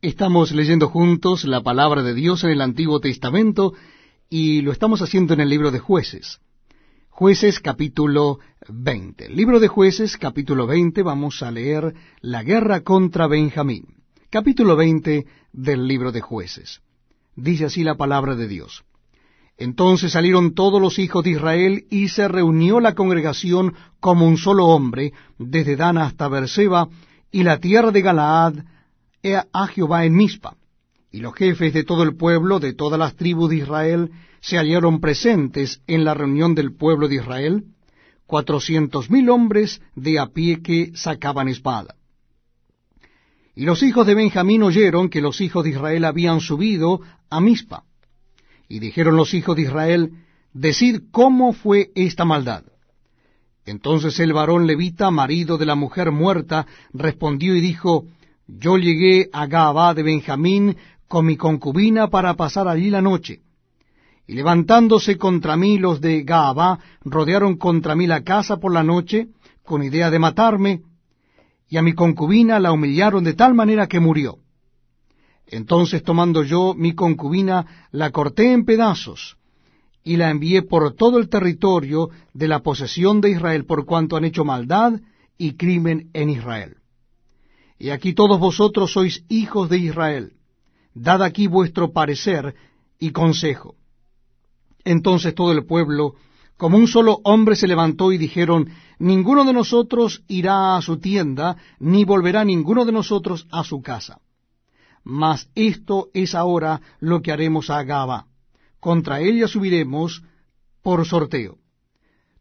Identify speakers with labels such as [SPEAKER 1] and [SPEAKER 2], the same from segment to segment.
[SPEAKER 1] Estamos leyendo juntos la palabra de Dios en el Antiguo Testamento y lo estamos haciendo en el libro de jueces. Jueces capítulo 20. Libro de jueces capítulo 20 vamos a leer la guerra contra Benjamín. Capítulo 20 del libro de jueces. Dice así la palabra de Dios. Entonces salieron todos los hijos de Israel y se reunió la congregación como un solo hombre, desde Dan hasta Berseba, y la tierra de Galaad, a Jehová en Mizpa. Y los jefes de todo el pueblo, de todas las tribus de Israel, se hallaron presentes en la reunión del pueblo de Israel, cuatrocientos mil hombres de a pie que sacaban espada. Y los hijos de Benjamín oyeron que los hijos de Israel habían subido a Mizpa. Y dijeron los hijos de Israel, Decid cómo fue esta maldad. Entonces el varón levita, marido de la mujer muerta, respondió y dijo, yo llegué a Gaabá de Benjamín con mi concubina para pasar allí la noche. Y levantándose contra mí los de Gaabá, rodearon contra mí la casa por la noche, con idea de matarme, y a mi concubina la humillaron de tal manera que murió. Entonces tomando yo mi concubina, la corté en pedazos, y la envié por todo el territorio de la posesión de Israel, por cuanto han hecho maldad y crimen en Israel. Y aquí todos vosotros sois hijos de Israel. Dad aquí vuestro parecer y consejo. Entonces todo el pueblo, como un solo hombre, se levantó y dijeron, Ninguno de nosotros irá a su tienda, ni volverá ninguno de nosotros a su casa. Mas esto es ahora lo que haremos a Gaba. Contra ella subiremos por sorteo.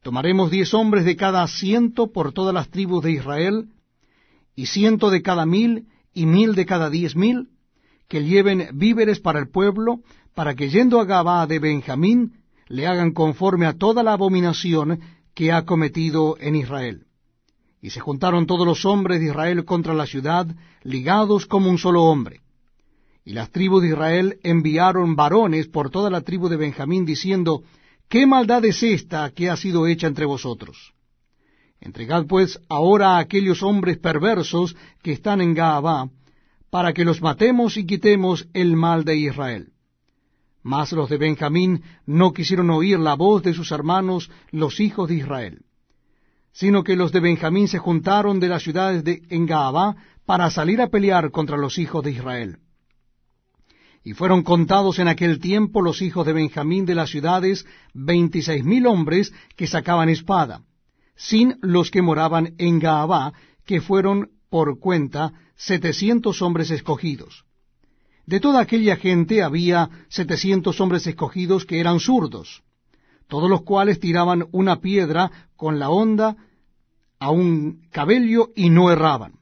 [SPEAKER 1] Tomaremos diez hombres de cada ciento por todas las tribus de Israel, y ciento de cada mil, y mil de cada diez mil, que lleven víveres para el pueblo, para que yendo a Gabá de Benjamín, le hagan conforme a toda la abominación que ha cometido en Israel. Y se juntaron todos los hombres de Israel contra la ciudad, ligados como un solo hombre. Y las tribus de Israel enviaron varones por toda la tribu de Benjamín, diciendo, ¿Qué maldad es esta que ha sido hecha entre vosotros? Entregad pues ahora a aquellos hombres perversos que están en Gaabá, para que los matemos y quitemos el mal de Israel. Mas los de Benjamín no quisieron oír la voz de sus hermanos, los hijos de Israel, sino que los de Benjamín se juntaron de las ciudades de Gaabá para salir a pelear contra los hijos de Israel. Y fueron contados en aquel tiempo los hijos de Benjamín de las ciudades veintiséis mil hombres que sacaban espada sin los que moraban en Gaabá, que fueron por cuenta setecientos hombres escogidos. De toda aquella gente había setecientos hombres escogidos que eran zurdos, todos los cuales tiraban una piedra con la honda a un cabello y no erraban.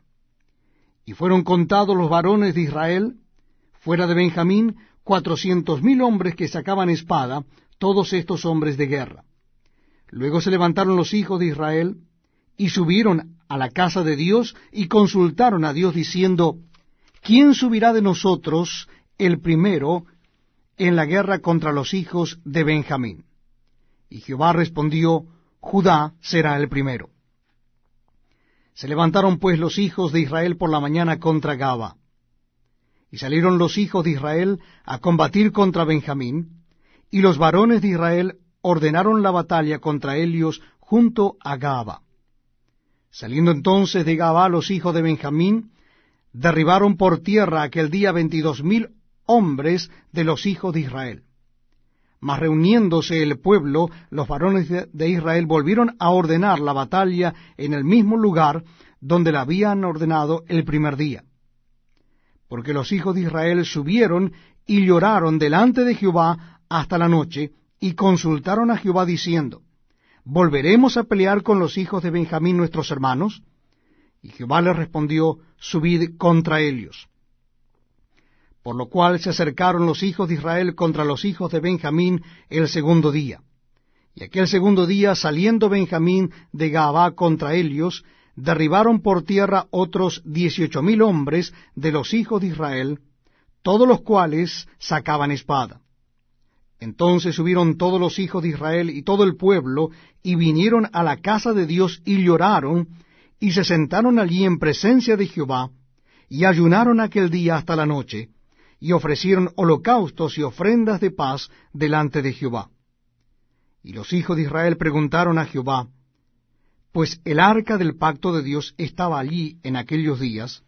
[SPEAKER 1] Y fueron contados los varones de Israel, fuera de Benjamín, cuatrocientos mil hombres que sacaban espada, todos estos hombres de guerra. Luego se levantaron los hijos de Israel y subieron a la casa de Dios y consultaron a Dios diciendo, ¿quién subirá de nosotros el primero en la guerra contra los hijos de Benjamín? Y Jehová respondió, Judá será el primero. Se levantaron pues los hijos de Israel por la mañana contra Gaba. Y salieron los hijos de Israel a combatir contra Benjamín, y los varones de Israel ordenaron la batalla contra ellos junto a Gaba. Saliendo entonces de Gaba los hijos de Benjamín, derribaron por tierra aquel día veintidós mil hombres de los hijos de Israel. Mas reuniéndose el pueblo, los varones de Israel volvieron a ordenar la batalla en el mismo lugar donde la habían ordenado el primer día. Porque los hijos de Israel subieron y lloraron delante de Jehová hasta la noche, y consultaron a Jehová diciendo, ¿volveremos a pelear con los hijos de Benjamín nuestros hermanos? Y Jehová les respondió, subid contra ellos. Por lo cual se acercaron los hijos de Israel contra los hijos de Benjamín el segundo día. Y aquel segundo día, saliendo Benjamín de Gaabá contra ellos, derribaron por tierra otros dieciocho mil hombres de los hijos de Israel, todos los cuales sacaban espada. Entonces subieron todos los hijos de Israel y todo el pueblo, y vinieron a la casa de Dios y lloraron, y se sentaron allí en presencia de Jehová, y ayunaron aquel día hasta la noche, y ofrecieron holocaustos y ofrendas de paz delante de Jehová. Y los hijos de Israel preguntaron a Jehová, pues el arca del pacto de Dios estaba allí en aquellos días,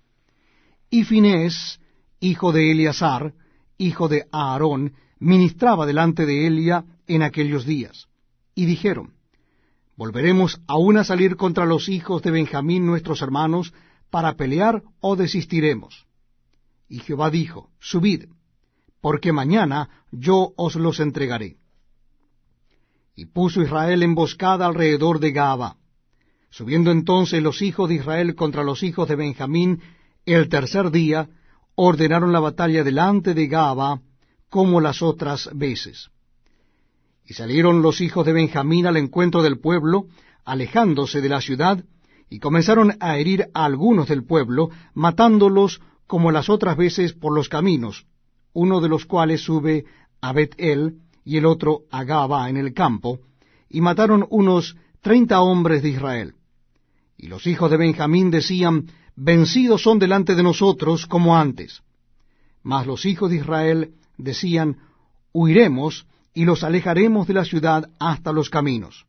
[SPEAKER 1] y Finés, hijo de Eleazar, hijo de Aarón, ministraba delante de Elia en aquellos días. Y dijeron, ¿volveremos aún a salir contra los hijos de Benjamín nuestros hermanos para pelear o desistiremos? Y Jehová dijo, Subid, porque mañana yo os los entregaré. Y puso Israel emboscada alrededor de Gaaba. Subiendo entonces los hijos de Israel contra los hijos de Benjamín, el tercer día ordenaron la batalla delante de Gaaba, como las otras veces. Y salieron los hijos de Benjamín al encuentro del pueblo, alejándose de la ciudad, y comenzaron a herir a algunos del pueblo, matándolos como las otras veces por los caminos, uno de los cuales sube a Bet-El y el otro a Gaba en el campo, y mataron unos treinta hombres de Israel. Y los hijos de Benjamín decían, Vencidos son delante de nosotros como antes. Mas los hijos de Israel decían, Huiremos y los alejaremos de la ciudad hasta los caminos.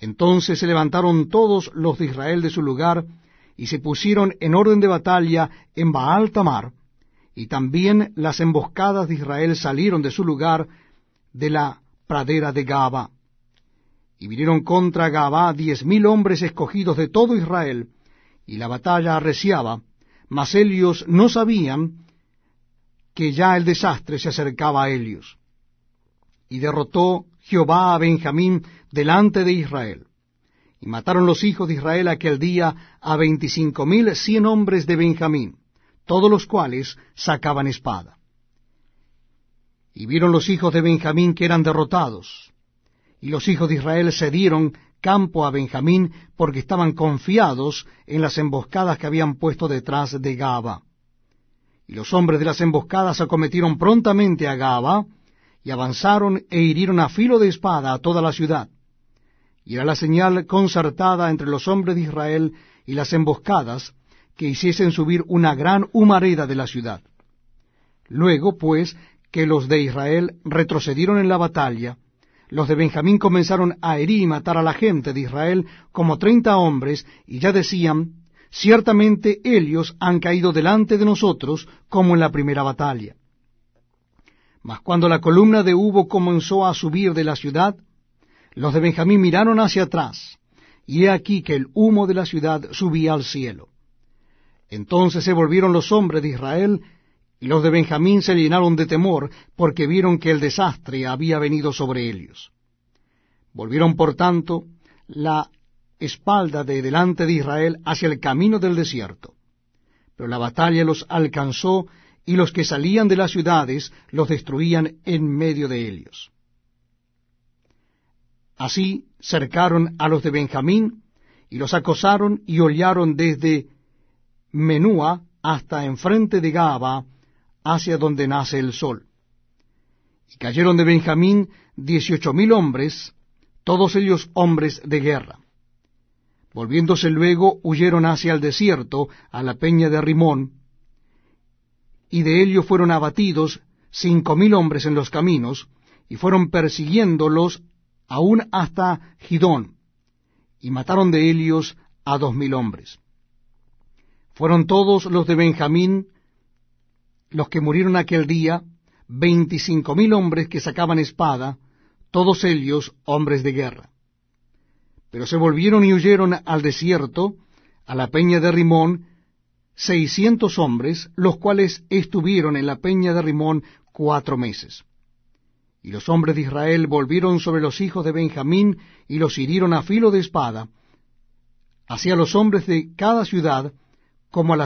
[SPEAKER 1] Entonces se levantaron todos los de Israel de su lugar, y se pusieron en orden de batalla en Baal Tamar, y también las emboscadas de Israel salieron de su lugar de la pradera de Gaba. Y vinieron contra Gaba diez mil hombres escogidos de todo Israel, y la batalla arreciaba, mas ellos no sabían que ya el desastre se acercaba a ellos y derrotó Jehová a Benjamín delante de Israel. Y mataron los hijos de Israel aquel día a veinticinco mil cien hombres de Benjamín, todos los cuales sacaban espada. Y vieron los hijos de Benjamín que eran derrotados, y los hijos de Israel cedieron campo a Benjamín porque estaban confiados en las emboscadas que habían puesto detrás de Gaba. Y los hombres de las emboscadas acometieron prontamente a Gaba, y avanzaron e hirieron a filo de espada a toda la ciudad. Y era la señal concertada entre los hombres de Israel y las emboscadas, que hiciesen subir una gran humareda de la ciudad. Luego, pues, que los de Israel retrocedieron en la batalla, los de Benjamín comenzaron a herir y matar a la gente de Israel como treinta hombres, y ya decían, ciertamente ellos han caído delante de nosotros como en la primera batalla. Mas cuando la columna de hubo comenzó a subir de la ciudad, los de Benjamín miraron hacia atrás, y he aquí que el humo de la ciudad subía al cielo. Entonces se volvieron los hombres de Israel, y los de Benjamín se llenaron de temor, porque vieron que el desastre había venido sobre ellos. Volvieron, por tanto, la espalda de delante de Israel hacia el camino del desierto. Pero la batalla los alcanzó y los que salían de las ciudades los destruían en medio de ellos. Así cercaron a los de Benjamín, y los acosaron y hollaron desde Menúa hasta enfrente de Gaba, hacia donde nace el sol. Y cayeron de Benjamín dieciocho mil hombres, todos ellos hombres de guerra. Volviéndose luego, huyeron hacia el desierto, a la peña de Rimón, y de ellos fueron abatidos cinco mil hombres en los caminos, y fueron persiguiéndolos aún hasta Gidón, y mataron de ellos a dos mil hombres. Fueron todos los de Benjamín los que murieron aquel día, veinticinco mil hombres que sacaban espada, todos ellos hombres de guerra. Pero se volvieron y huyeron al desierto, a la peña de Rimón, seiscientos hombres, los cuales estuvieron en la peña de Rimón cuatro meses. Y los hombres de Israel volvieron sobre los hijos de Benjamín y los hirieron a filo de espada, hacia los hombres de cada ciudad, como a las